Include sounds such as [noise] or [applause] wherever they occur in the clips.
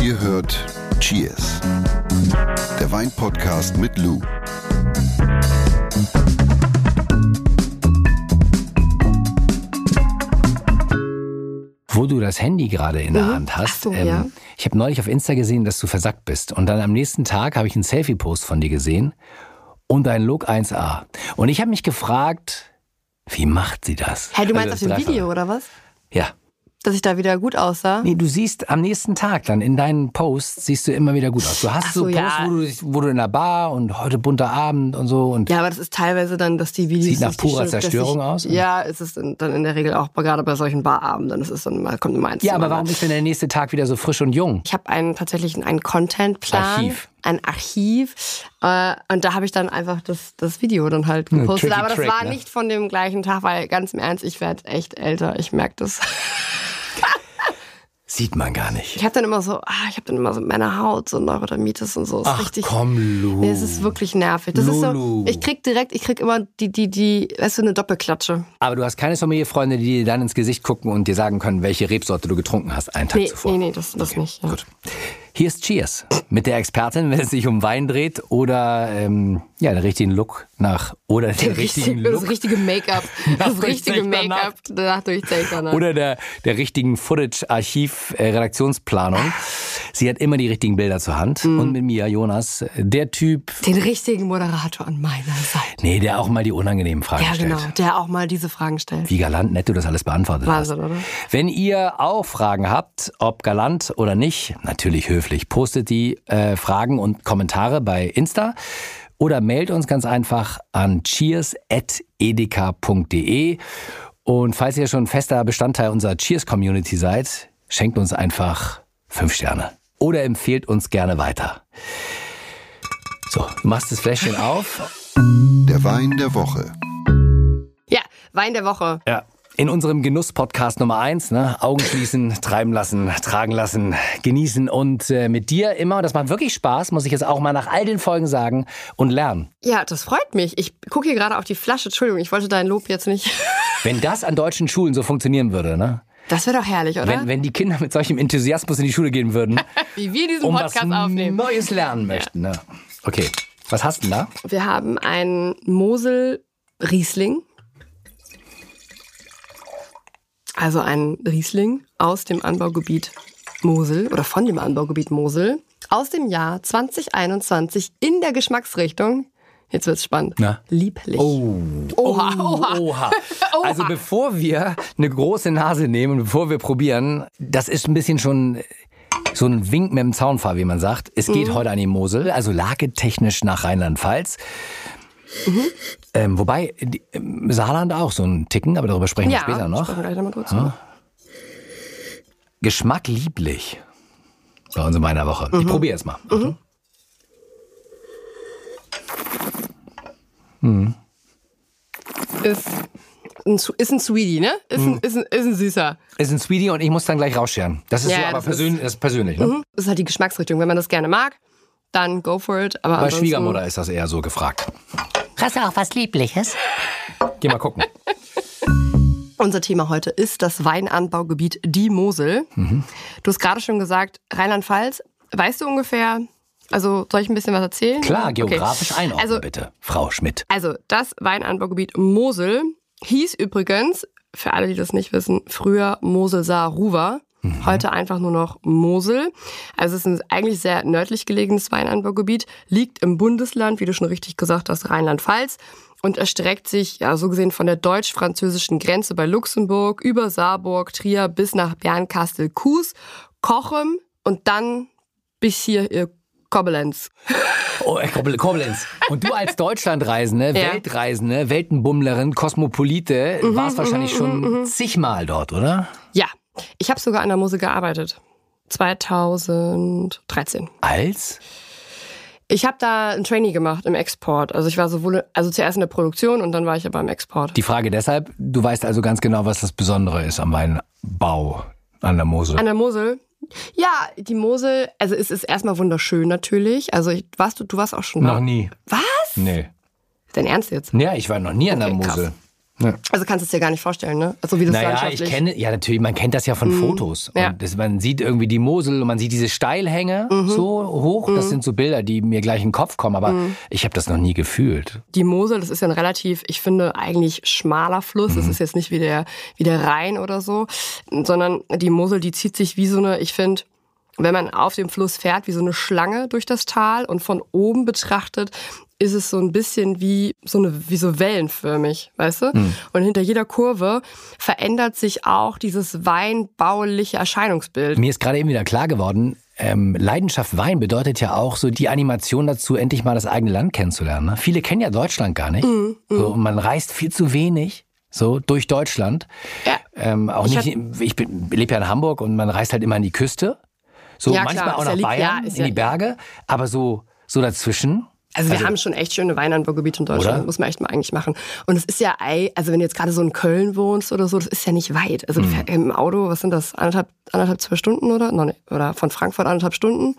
Ihr hört Cheers, der Weinpodcast mit Lou. Wo du das Handy gerade in der Mhm. Hand hast. So, ja. Ich habe neulich auf Insta gesehen, dass du versackt bist. Und dann am nächsten Tag habe ich einen Selfie-Post von dir gesehen und dein Look 1A. Und ich habe mich gefragt, wie macht sie das? Hey, du meinst Also auf dem. Video, oder was? Ja. Dass ich da wieder gut aussah? Nee, du siehst am nächsten Tag dann in deinen Posts siehst du immer wieder gut aus. Du hast so, so, Posts, ja. wo, du, wo du in der Bar und heute bunter Abend und so und Ja, aber das ist teilweise dann, dass die Videos... Sieht nach purer schon- Zerstörung ich, aus? Ja, es ist dann in der Regel auch gerade bei solchen Barabenden. Ist dann mal, kommt immer eins ja, aber warum ist denn der nächste Tag wieder so frisch und jung? Ich habe einen tatsächlich einen Contentplan, Archiv. ein Archiv, äh, und da habe ich dann einfach das, das Video dann halt gepostet. Aber das trick, war ne? nicht von dem gleichen Tag, weil ganz im Ernst, ich werde echt älter. Ich merke das. [laughs] [laughs] Sieht man gar nicht. Ich habe dann immer so, ah, ich habe dann immer so meine Haut, so Neurodermitis und so. Ist Ach richtig, komm, Lu. Nee, es ist wirklich nervig. Das Lulu. ist so, ich krieg direkt, ich krieg immer die, die, die, weißt du, eine Doppelklatsche. Aber du hast keine Sommelier-Freunde, die dir dann ins Gesicht gucken und dir sagen können, welche Rebsorte du getrunken hast, einen Tag Nee, zuvor. nee, nee, das, das nicht. Ja. Gut. Hier ist Cheers mit der Expertin, wenn es sich um Wein dreht oder ähm, ja, den richtigen Look nach oder den richtigen das Look richtige Make-up. [laughs] Das richtige Make-up nach durchzechter Nacht. oder der, der richtigen Footage-Archiv-Redaktionsplanung. Sie hat immer die richtigen Bilder zur Hand. Mhm. Und mit mir, Jonas, der Typ, Den richtigen Moderator an meiner Seite. nee, der auch mal die unangenehmen Fragen Ja, stellt. genau. Der auch mal diese Fragen stellt. Wie galant nett du das alles beantwortet Wahnsinn, hast. oder? Wenn ihr auch Fragen habt, ob galant oder nicht, natürlich höflich, postet die äh, Fragen und Kommentare bei Insta oder mailt uns ganz einfach an cheers.edeka.de. Und falls ihr schon fester Bestandteil unserer Cheers-Community seid, schenkt uns einfach fünf Sterne. Oder empfehlt uns gerne weiter. So, du machst das Fläschchen auf. Der Wein der Woche. Ja, Wein der Woche. Ja. In unserem Genuss-Podcast Nummer eins, ne? Augen schließen, [laughs] treiben lassen, tragen lassen, genießen und äh, mit dir immer, das macht wirklich Spaß, muss ich jetzt auch mal nach all den Folgen sagen, und lernen. Ja, das freut mich. Ich gucke hier gerade auf die Flasche. Entschuldigung, ich wollte dein Lob jetzt nicht. [laughs] Wenn das an deutschen Schulen so funktionieren würde, ne? Das wäre doch herrlich, oder? Wenn, wenn die Kinder mit solchem Enthusiasmus in die Schule gehen würden, [laughs] Wie wir diesen um Podcast was aufnehmen. Neues lernen möchten, ne? Okay, was hast du denn da? Wir haben einen Mosel Riesling. Also einen Riesling aus dem Anbaugebiet Mosel oder von dem Anbaugebiet Mosel aus dem Jahr 2021 in der Geschmacksrichtung. Jetzt wird's spannend. Na? Lieblich. Oh. Oha, oha. Oha. Also bevor wir eine große Nase nehmen und bevor wir probieren, das ist ein bisschen schon so ein Wink mit dem Zaunpfahl, wie man sagt. Es Mhm. geht heute an die Mosel, also lagetechnisch nach Rheinland-Pfalz. Mhm. Ähm, wobei, die, im Saarland auch so ein Ticken, aber darüber sprechen Ja, wir später noch. sprechen gleich nochmal kurz drüber. Geschmack lieblich. Bei uns in meiner Woche. Mhm. Ich probiere jetzt mal. Ist ein, ist ein Sweetie, ne? Ist Mhm. ein, ist ein, ist ein süßer. Ist ein Sweetie und ich muss dann gleich rausscheren. Das ist Ja, so, aber das persönlich, das ist persönlich. Ne? Mhm. Das ist halt die Geschmacksrichtung. Wenn man das gerne mag, dann go for it. Aber Bei Schwiegermutter ist das eher so gefragt. Hast du auch was Liebliches? Geh mal gucken. [laughs] Unser Thema heute ist das Weinanbaugebiet Die Mosel. Mhm. Du hast gerade schon gesagt, Rheinland-Pfalz. Weißt du ungefähr, also soll ich ein bisschen was erzählen? Klar, Okay. geografisch einordnen, Also, bitte. Frau Schmidt. also das Weinanbaugebiet Mosel hieß übrigens, für alle, die das nicht wissen, früher Mosel-Saar-Ruwer. Mhm. Heute einfach nur noch Mosel. Also es ist ein eigentlich sehr nördlich gelegenes Weinanbaugebiet, liegt im Bundesland, wie du schon richtig gesagt hast, Rheinland-Pfalz und erstreckt sich, ja, so gesehen von der deutsch-französischen Grenze bei Luxemburg über Saarburg, Trier bis nach Bernkastel, Kues, Kochem und dann bis hier ihr Koblenz. Oh, äh, Kobl- Koblenz. Und du als Deutschlandreisende, Ja. Weltreisende, Weltenbummlerin, Kosmopolite, Mhm, warst wahrscheinlich schon zigmal dort, oder? Ich habe sogar an der Mosel gearbeitet. 2013. Als? Ich habe da ein Trainee gemacht im Export. Also ich war sowohl, also zuerst in der Produktion und dann war ich aber im Export. Die Frage deshalb, du weißt also ganz genau, was das Besondere ist am Weinbau an der Mosel. An der Mosel? Ja, die Mosel, also es ist erstmal wunderschön natürlich. Also ich, warst du, du warst auch schon da. Noch nie. Was? Nee. Dein Ernst jetzt? Ja, ich war noch nie an der Okay, krass. Mosel. Also kannst du es dir gar nicht vorstellen, ne? Also wie das Naja, ich landschaftlich. kenne, ja natürlich, man kennt das ja von Fotos. Ja. Das, man sieht irgendwie die Mosel und man sieht diese Steilhänge Mhm. so hoch. Das sind so Bilder, die mir gleich in den Kopf kommen, aber ich habe das noch nie gefühlt. Die Mosel, das ist ja ein relativ, ich finde, eigentlich schmaler Fluss. Das ist jetzt nicht wie der, wie der Rhein oder so, sondern die Mosel, die zieht sich wie so eine, ich finde, wenn man auf dem Fluss fährt, wie so eine Schlange durch das Tal und von oben betrachtet, ist es so ein bisschen wie so eine wie so wellenförmig, weißt du? Und hinter jeder Kurve verändert sich auch dieses weinbauliche Erscheinungsbild. Mir ist gerade eben wieder klar geworden, ähm, Leidenschaft Wein bedeutet ja auch so die Animation dazu, endlich mal das eigene Land kennenzulernen. Ne? Viele kennen ja Deutschland gar nicht. Mhm, So, und man reist viel zu wenig. So durch Deutschland. Ja. Ähm, auch Ich nicht, ich lebe ja in Hamburg und man reist halt immer an die Küste. So Ja, manchmal klar, auch nach ja Bayern, ja, in die Berge. Aber so, so dazwischen. Also wir haben schon echt schöne Weinanbaugebiete in Deutschland, Oder? muss man echt mal eigentlich machen. Und es ist ja, also wenn du jetzt gerade so in Köln wohnst oder so, das ist ja nicht weit. Also Mhm. im Auto, was sind das, anderthalb, anderthalb, zwei Stunden oder? No, nee, oder von Frankfurt anderthalb Stunden.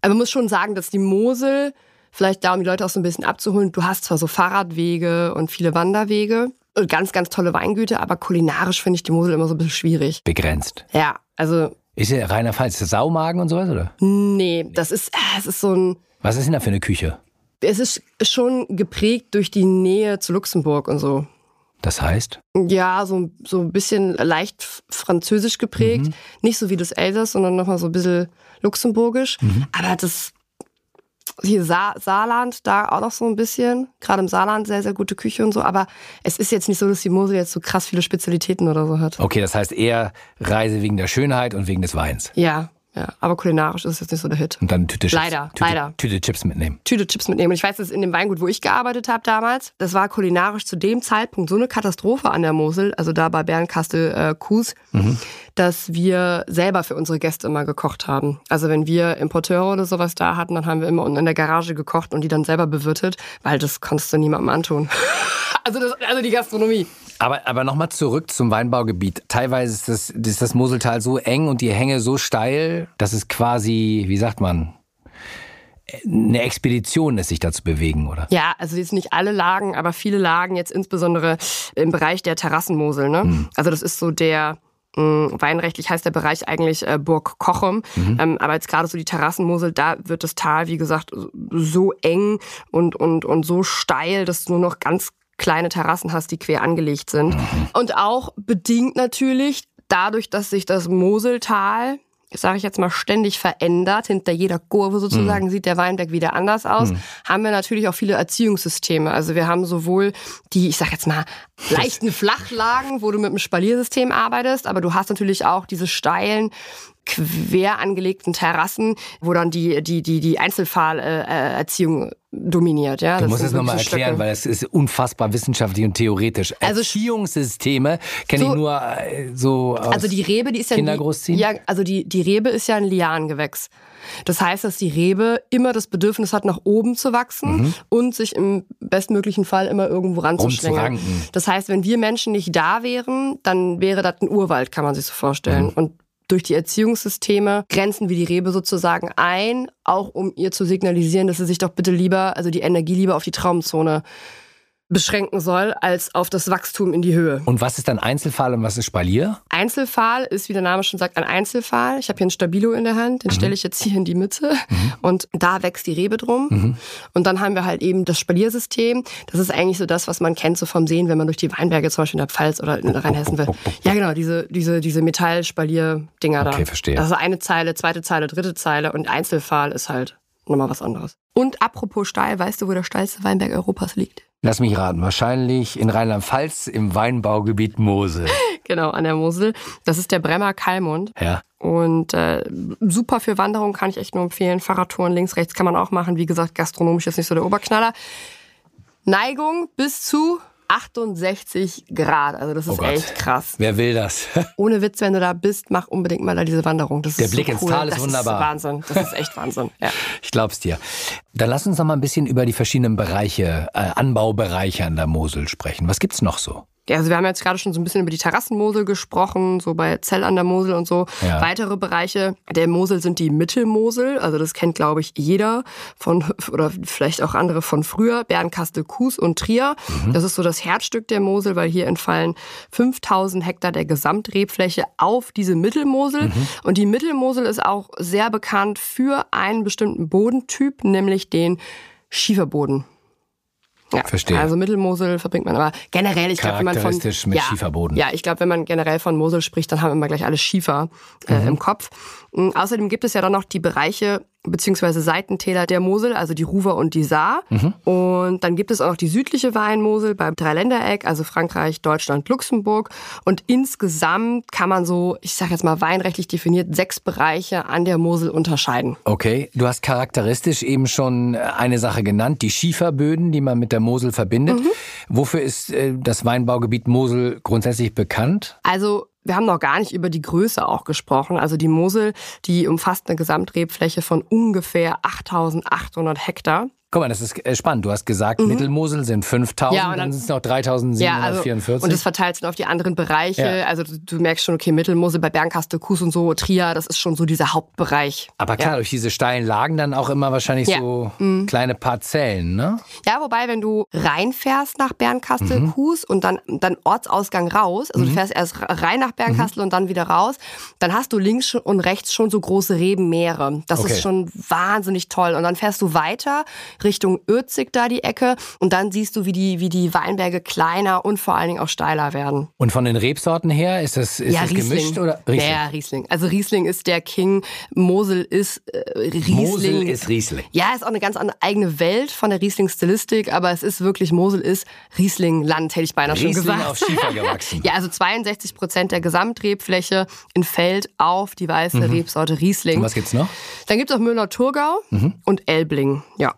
Aber man muss schon sagen, dass die Mosel, vielleicht da, um die Leute auch so ein bisschen abzuholen, du hast zwar so Fahrradwege und viele Wanderwege und ganz, ganz tolle Weingüter, aber kulinarisch finde ich die Mosel immer so ein bisschen schwierig. Begrenzt. Ja, also Ist ja reiner Fall. Ist das Saumagen und sowas, oder? nee, das ist, ah, es ist so ein, Was ist denn da für eine Küche? Es ist schon geprägt durch die Nähe zu Luxemburg und so. Das heißt? Ja, so, so ein bisschen leicht französisch geprägt. Nicht so wie das Elsass, sondern nochmal so ein bisschen luxemburgisch. Aber das hier Sa Saarland, da auch noch so ein bisschen. Gerade im Saarland sehr, sehr gute Küche und so. Aber es ist jetzt nicht so, dass die Mosel jetzt so krass viele Spezialitäten oder so hat. Okay, das heißt eher Reise wegen der Schönheit und wegen des Weins. Ja, ja. Aber kulinarisch ist es jetzt nicht so der Hit. Und dann Tüte Chips. Leider, Tüte, leider. Tüte Chips mitnehmen. Tüte Chips mitnehmen. Und ich weiß, dass in dem Weingut, wo ich gearbeitet habe damals, das war kulinarisch zu dem Zeitpunkt so eine Katastrophe an der Mosel, also da bei Bernkastel äh, Kues, dass wir selber für unsere Gäste immer gekocht haben. Also wenn wir Importeure oder sowas da hatten, dann haben wir immer unten in der Garage gekocht und die dann selber bewirtet, weil das konntest du niemandem antun. [laughs] also, das, also die Gastronomie. Aber, aber nochmal zurück zum Weinbaugebiet. Teilweise ist das, ist das Moseltal so eng und die Hänge so steil, dass es quasi, wie sagt man, eine Expedition ist, sich da zu bewegen, oder? Ja, also jetzt nicht alle Lagen, aber viele Lagen jetzt insbesondere im Bereich der Terrassenmosel. Ne? Also das ist so der mh, Weinrechtlich heißt der Bereich eigentlich äh, Burg Kochem, ähm, aber jetzt gerade so die Terrassenmosel, da wird das Tal, wie gesagt, so eng und, und, und so steil, dass nur noch ganz kleine Terrassen hast, die quer angelegt sind. Und auch bedingt natürlich dadurch, dass sich das Moseltal sage ich jetzt mal, ständig verändert. Hinter jeder Kurve sozusagen sieht der Weinberg wieder anders aus. Haben wir natürlich auch viele Erziehungssysteme. Also wir haben sowohl die, ich sage jetzt mal, leichten Flachlagen, wo du mit dem Spaliersystem arbeitest, aber du hast natürlich auch diese steilen, quer angelegten Terrassen, wo dann die, die, die, die Einzelfallerziehung dominiert. Ja? Du Das musst es nochmal erklären, Stöcke. weil es ist unfassbar wissenschaftlich und theoretisch. Also- Erziehungssysteme kenne ich So- nur äh, so aus Also die Rebe, die ist ja Kinder ein Li- großziehen? Ja, also die, die Rebe ist ja ein Lianengewächs. Das heißt, dass die Rebe immer das Bedürfnis hat, nach oben zu wachsen und sich im bestmöglichen Fall immer irgendwo ranzuschlängeln. Das heißt, wenn wir Menschen nicht da wären, dann wäre das ein Urwald, kann man sich so vorstellen. Und durch die Erziehungssysteme grenzen wir die Rebe sozusagen ein, auch um ihr zu signalisieren, dass sie sich doch bitte lieber, also die Energie lieber auf die Traumzone beschränken soll, als auf das Wachstum in die Höhe. Und was ist dann Einzelfall und was ist Spalier? Einzelfall ist, wie der Name schon sagt, ein Einzelfall. Ich habe hier ein Stabilo in der Hand, den stelle ich jetzt hier in die Mitte und da wächst die Rebe drum. Und dann haben wir halt eben das Spaliersystem. Das ist eigentlich so das, was man kennt so vom Sehen, wenn man durch die Weinberge zum Beispiel in der Pfalz oder in Rheinhessen will. Ja, genau, diese, diese, diese Metallspalier-Dinger da. Okay, verstehe. Also eine Zeile, zweite Zeile, dritte Zeile und Einzelfall ist halt nochmal was anderes. Und apropos steil, weißt du, wo der steilste Weinberg Europas liegt? Lass mich raten, wahrscheinlich in Rheinland-Pfalz im Weinbaugebiet Mosel. [laughs] Genau, an der Mosel. Das ist der Bremer Kalmund. Ja. Und äh, super für Wanderung kann ich echt nur empfehlen. Fahrradtouren links, rechts kann man auch machen. Wie gesagt, gastronomisch ist nicht so der Oberknaller. Neigung bis zu 68 Grad. Also das ist Oh echt krass. Wer will das? [laughs] Ohne Witz, wenn du da bist, mach unbedingt mal da diese Wanderung. Das Der Blick so ins cool. Tal ist das wunderbar. Ist Wahnsinn. Das ist echt Wahnsinn. Ja. [laughs] Ich glaub's dir. Dann lass uns noch mal ein bisschen über die verschiedenen Bereiche, äh, Anbaubereiche an der Mosel sprechen. Was gibt's noch so? Ja, also wir haben jetzt gerade schon so ein bisschen über die Terrassenmosel gesprochen, so bei Zell an der Mosel und so. Ja. Weitere Bereiche der Mosel sind die Mittelmosel, also das kennt glaube ich jeder von oder vielleicht auch andere von früher, Bernkastel, Kues und Trier. Das ist so das Herzstück der Mosel, weil hier entfallen 5000 Hektar der Gesamtrebfläche auf diese Mittelmosel und die Mittelmosel ist auch sehr bekannt für einen bestimmten Bodentyp, nämlich den Schieferboden. Ja, Verstehe. Also Mittelmosel verbringt man aber generell, ich glaube, wenn man von mit ja, Schieferboden. Ja, ich glaube, wenn man generell von Mosel spricht, dann haben immer gleich alle Schiefer äh, Mhm. im Kopf. Mm, Außerdem gibt es ja dann noch die Bereiche beziehungsweise Seitentäler der Mosel, also die Ruwer und die Saar. Mhm. Und dann gibt es auch noch die südliche Weinmosel beim Dreiländereck, also Frankreich, Deutschland, Luxemburg. Und insgesamt kann man so, ich sage jetzt mal weinrechtlich definiert, sechs Bereiche an der Mosel unterscheiden. Okay, du hast charakteristisch eben schon eine Sache genannt, die Schieferböden, die man mit der Mosel verbindet. Mhm. Wofür ist äh, das Weinbaugebiet Mosel grundsätzlich bekannt? Also wir haben noch gar nicht über die Größe auch gesprochen. Also die Mosel, die umfasst eine Gesamtrebfläche von ungefähr 8800 Hektar. Guck mal, das ist äh, spannend. Du hast gesagt, Mittelmosel sind 5000, Mhm. Ja, dann dann- sind es noch Ja, 3744. also, und das verteilt sich auf die anderen Bereiche. Ja. Also du, du merkst schon, okay, Mittelmosel bei Bernkastel, Kues und so, Trier, das ist schon so dieser Hauptbereich. Aber klar, durch diese steilen Lagen dann auch immer wahrscheinlich Ja. Mhm. so kleine Parzellen, ne? Ja, wobei, wenn du reinfährst nach Bernkastel, Mhm. Kues und dann, dann Ortsausgang raus, also du fährst erst rein nach Bernkastel Mhm. und dann wieder raus, dann hast du links und rechts schon so große Rebenmeere. Das Okay. ist schon wahnsinnig toll. Und dann fährst du weiter Richtung Örzig da die Ecke und dann siehst du, wie die, wie die Weinberge kleiner und vor allen Dingen auch steiler werden. Und von den Rebsorten her, ist das, ist ja, das Riesling. gemischt oder Ja, Riesling. Also Riesling ist der King, Mosel ist äh, Riesling. Mosel ist Riesling. Ja, ist auch eine ganz andere eigene Welt von der Riesling-Stilistik, aber es ist wirklich, Mosel ist Riesling-Land, hätte ich beinahe schon Riesling gesagt. auf Schiefer [laughs] gewachsen. Ja, also 62 Prozent der Gesamtrebfläche entfällt auf die weiße Rebsorte Riesling. Und was gibt's noch? Dann gibt es auch Müller-Thurgau und Elbling. Ja.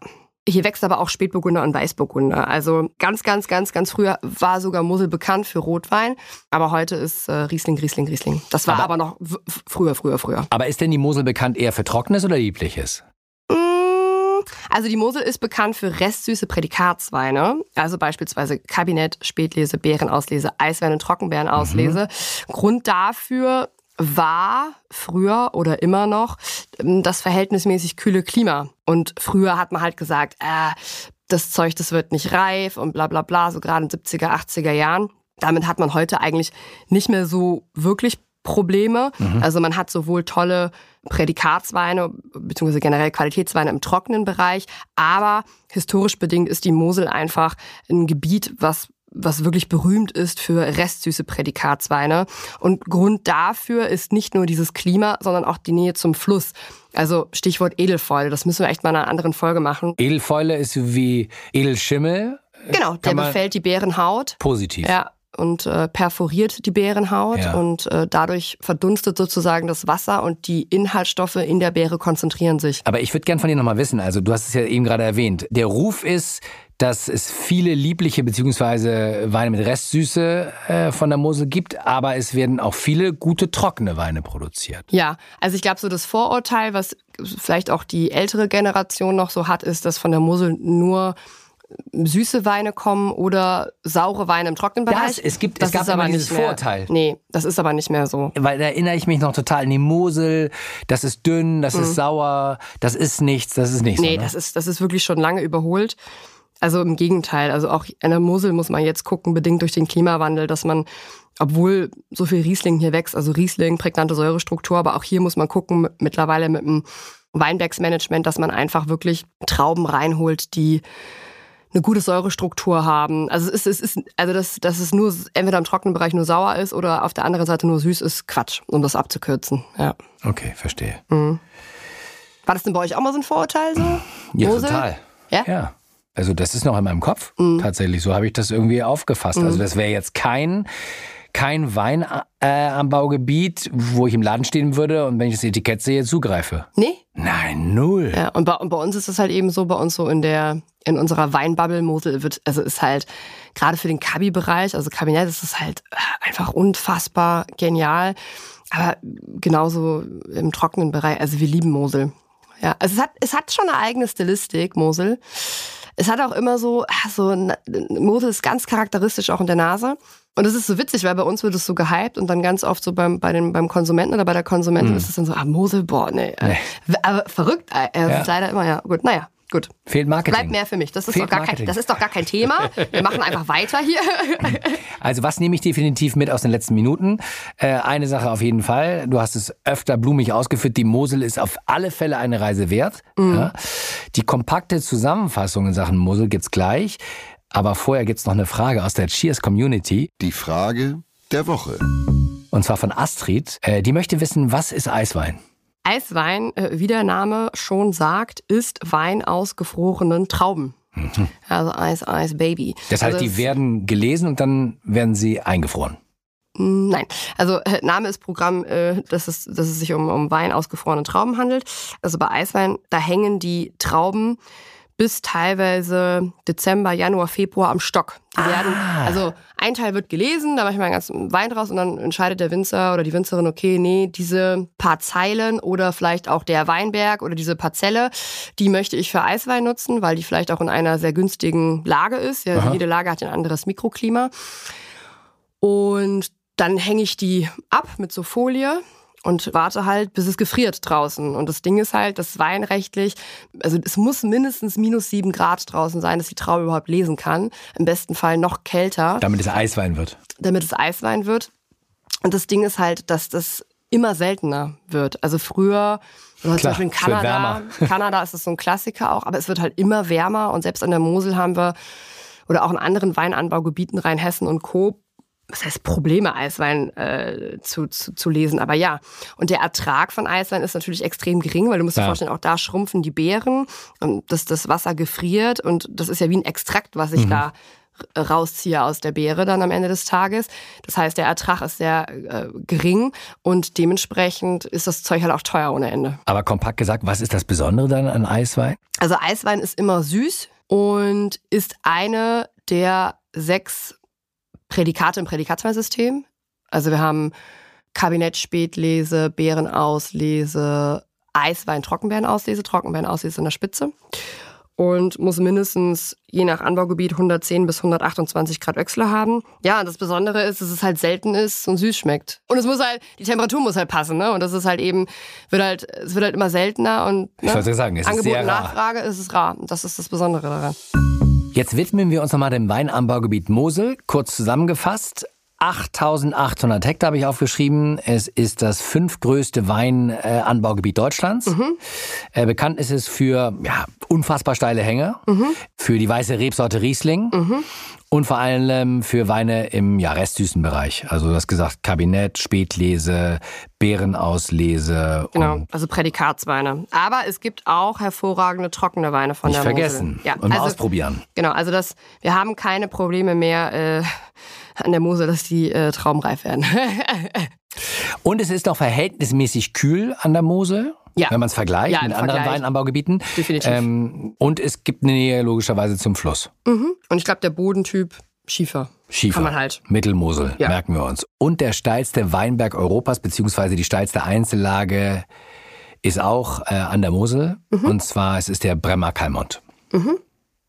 Hier wächst aber auch Spätburgunder und Weißburgunder. Also ganz, ganz, ganz, ganz früher war sogar Mosel bekannt für Rotwein. Aber heute ist äh, Riesling, Riesling, Riesling. Das war aber, noch w- f- früher, früher, früher. Aber ist denn die Mosel bekannt eher für Trockenes oder Liebliches? Mm, Also die Mosel ist bekannt für restsüße Prädikatsweine, also beispielsweise Kabinett, Spätlese, Beerenauslese, Eiswein und Trockenbeerenauslese. Grund dafür war früher oder immer noch ähm, das verhältnismäßig kühle Klima. Und früher hat man halt gesagt, äh, das Zeug, das wird nicht reif und bla bla bla, so gerade in 70er, 80er Jahren. Damit hat man heute eigentlich nicht mehr so wirklich Probleme. Also man hat sowohl tolle Prädikatsweine beziehungsweise generell Qualitätsweine im trockenen Bereich, aber historisch bedingt ist die Mosel einfach ein Gebiet, was was wirklich berühmt ist für restsüße Prädikatsweine. Und Grund dafür ist nicht nur dieses Klima, sondern auch die Nähe zum Fluss. Also Stichwort Edelfäule, das müssen wir echt mal in einer anderen Folge machen. Edelfäule ist wie Edelschimmel. Genau, der Kann man- befällt die Bärenhaut. Positiv. Ja, und äh, perforiert die Bärenhaut Ja. und äh, dadurch verdunstet sozusagen das Wasser und die Inhaltsstoffe in der Beere konzentrieren sich. Aber ich würde gern von dir nochmal wissen, also du hast es ja eben gerade erwähnt, der Ruf ist, dass es viele liebliche beziehungsweise Weine mit Restsüße äh, von der Mosel gibt, aber es werden auch viele gute trockene Weine produziert. Ja, also ich glaube, so das Vorurteil, was vielleicht auch die ältere Generation noch so hat, ist, dass von der Mosel nur süße Weine kommen oder saure Weine im trockenen Bereich. es- es gibt- es das gab ist aber dieses mehr, Vorurteil. Nee, das ist aber nicht mehr so. Weil da erinnere ich mich noch total an die Mosel, das ist dünn, das Mhm. ist sauer, das ist nichts, das ist nicht Nee, so. Ne? das ist, das ist wirklich schon lange überholt. Also im Gegenteil. Also auch an der Mosel muss man jetzt gucken, bedingt durch den Klimawandel, dass man, obwohl so viel Riesling hier wächst, also Riesling, prägnante Säurestruktur, aber auch hier muss man gucken, mit- mittlerweile mit dem Weinbergsmanagement, dass man einfach wirklich Trauben reinholt, die eine gute Säurestruktur haben. Also es ist, es ist also dass, dass es nur entweder im trockenen Bereich nur sauer ist oder auf der anderen Seite nur süß ist, Quatsch, um das abzukürzen. Ja. okay, verstehe. War das denn bei euch auch mal so ein Vorurteil so? Ja, Mosel? total. Ja? Ja. Also das ist noch in meinem Kopf Mhm. tatsächlich. So habe ich das irgendwie aufgefasst. Also das wäre jetzt kein kein Weinanbaugebiet, wo ich im Laden stehen würde und wenn ich das Etikett sehe, zugreife. Nee? Nein, null. Ja, und bei, und bei uns ist es halt eben so, bei uns so in der, in unserer Weinbubble Mosel wird, also ist halt, gerade für den Kabi-Bereich, also Kabinett ist es halt äh, einfach unfassbar genial. Aber genauso im trockenen Bereich, also wir lieben Mosel. Ja, also es hat, es hat schon eine eigene Stilistik, Mosel. Es hat auch immer so, ah, so Mosel ist ganz charakteristisch auch in der Nase. Und es ist so witzig, weil bei uns wird es so gehypt und dann ganz oft so beim, bei den, beim Konsumenten oder bei der Konsumentin mm. ist es dann so, ah, Mosel, boah, nee. nee. Aber verrückt, äh, ja. ist leider immer, ja, gut, naja. Gut. Fehlt Marketing. Bleibt mehr für mich. Das ist, doch gar kein, das ist doch gar kein Thema. Wir machen einfach weiter hier. [laughs] Also was nehme ich definitiv mit aus den letzten Minuten? Äh, eine Sache auf jeden Fall. Du hast es öfter blumig ausgeführt. Die Mosel ist auf alle Fälle eine Reise wert. Mhm. Ja. Die kompakte Zusammenfassung in Sachen Mosel gibt's gleich. Aber vorher gibt's noch eine Frage aus der Cheers Community. Die Frage der Woche. Und zwar von Astrid. Äh, die möchte wissen, was ist Eiswein? Eiswein, äh, wie der Name schon sagt, ist Wein aus gefrorenen Trauben. Mhm. Also Eis, Eis, Baby. Das heißt, also die werden gelesen und dann werden sie eingefroren. Nein, also äh, Name ist Programm, äh, dass, es, dass es sich um, um Wein aus gefrorenen Trauben handelt. Also bei Eiswein, da hängen die Trauben bis teilweise Dezember, Januar, Februar am Stock. Die ah. werden, also ein Teil wird gelesen, da mache ich mal einen ganzen Wein draus und dann entscheidet der Winzer oder die Winzerin, okay, nee, diese paar Zeilen oder vielleicht auch der Weinberg oder diese Parzelle, die möchte ich für Eiswein nutzen, weil die vielleicht auch in einer sehr günstigen Lage ist. Ja, jede Lage hat ein anderes Mikroklima. Und dann hänge ich die ab mit so Folie und warte halt, bis es gefriert draußen. Und das Ding ist halt, das weinrechtlich, also es muss mindestens minus sieben Grad draußen sein, dass die Traube überhaupt lesen kann. Im besten Fall noch kälter. Damit es Eiswein wird. Damit es Eiswein wird. Und das Ding ist halt, dass das immer seltener wird. Also früher, Klar, zum Beispiel in Kanada, Kanada ist das so ein Klassiker auch, aber es wird halt immer wärmer und selbst an der Mosel haben wir oder auch in anderen Weinanbaugebieten, Rheinhessen und Co., was heißt Probleme, Eiswein äh, zu, zu, zu lesen. Aber ja, und der Ertrag von Eiswein ist natürlich extrem gering, weil du musst dir vorstellen, auch da schrumpfen die Beeren und das, das Wasser gefriert und das ist ja wie ein Extrakt, was ich mhm. da rausziehe aus der Beere dann am Ende des Tages. Das heißt, der Ertrag ist sehr äh, gering und dementsprechend ist das Zeug halt auch teuer ohne Ende. Aber kompakt gesagt, was ist das Besondere dann an Eiswein? Also Eiswein ist immer süß und ist eine der sechs Prädikate im Prädikatswahlsystem. Also wir haben Kabinett Spätlese, Beerenauslese, Eiswein, Trockenbeerenauslese, Trockenbeerenauslese in der Spitze. Und muss mindestens je nach Anbaugebiet 110 bis 128 Grad Öchsle haben. Ja, das Besondere ist, dass es halt selten ist und süß schmeckt. Und es muss halt, die Temperatur muss halt passen, ne? Und das ist halt eben, wird halt, es wird halt immer seltener und ne? ich wollte sagen, es Angebot ist sehr und Nachfrage rar. ist es rar. Und das ist das Besondere daran. Jetzt widmen wir uns nochmal dem Weinanbaugebiet Mosel. Kurz zusammengefasst, 8800 Hektar habe ich aufgeschrieben. Es ist das fünftgrößte Weinanbaugebiet Deutschlands. Mhm. Äh, bekannt ist es für ja, unfassbar steile Hänge, mhm. für die weiße Rebsorte Riesling mhm. Und vor allem für Weine im ja, restsüßen Bereich. Also du hast gesagt Kabinett, Spätlese, Beerenauslese. Genau, also Prädikatsweine. Aber es gibt auch hervorragende trockene Weine von Nicht der vergessen Ja, und also, ausprobieren. Genau, also das, wir haben keine Probleme mehr äh, an der Mosel, dass die äh, traumreif werden. [laughs] und es ist auch verhältnismäßig kühl an der Mosel. Ja. Wenn man es vergleicht ja, mit anderen Vergleich. Weinanbaugebieten. Definitiv. Ähm, und es gibt eine Nähe logischerweise zum Fluss. Mhm. Und ich glaube, der Bodentyp Schiefer. Schiefer. Kann man halt. Mittelmosel, ja. merken wir uns. Und der steilste Weinberg Europas, beziehungsweise die steilste Einzellage, ist auch äh, an der Mosel. Mhm. Und zwar es ist der Bremer Kalmont. Mhm.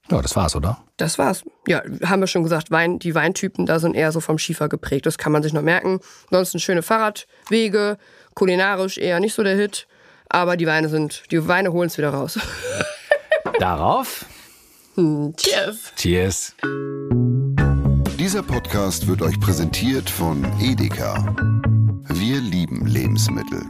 Ja, das war's, oder? Das war's. Ja, haben wir schon gesagt, Wein, die Weintypen da sind eher so vom Schiefer geprägt. Das kann man sich noch merken. Ansonsten schöne Fahrradwege, kulinarisch eher nicht so der Hit. Aber die Weine sind, die Weine holen es wieder raus. [laughs] Darauf. Hm, cheers. Cheers. Dieser Podcast wird euch präsentiert von Edeka. Wir lieben Lebensmittel.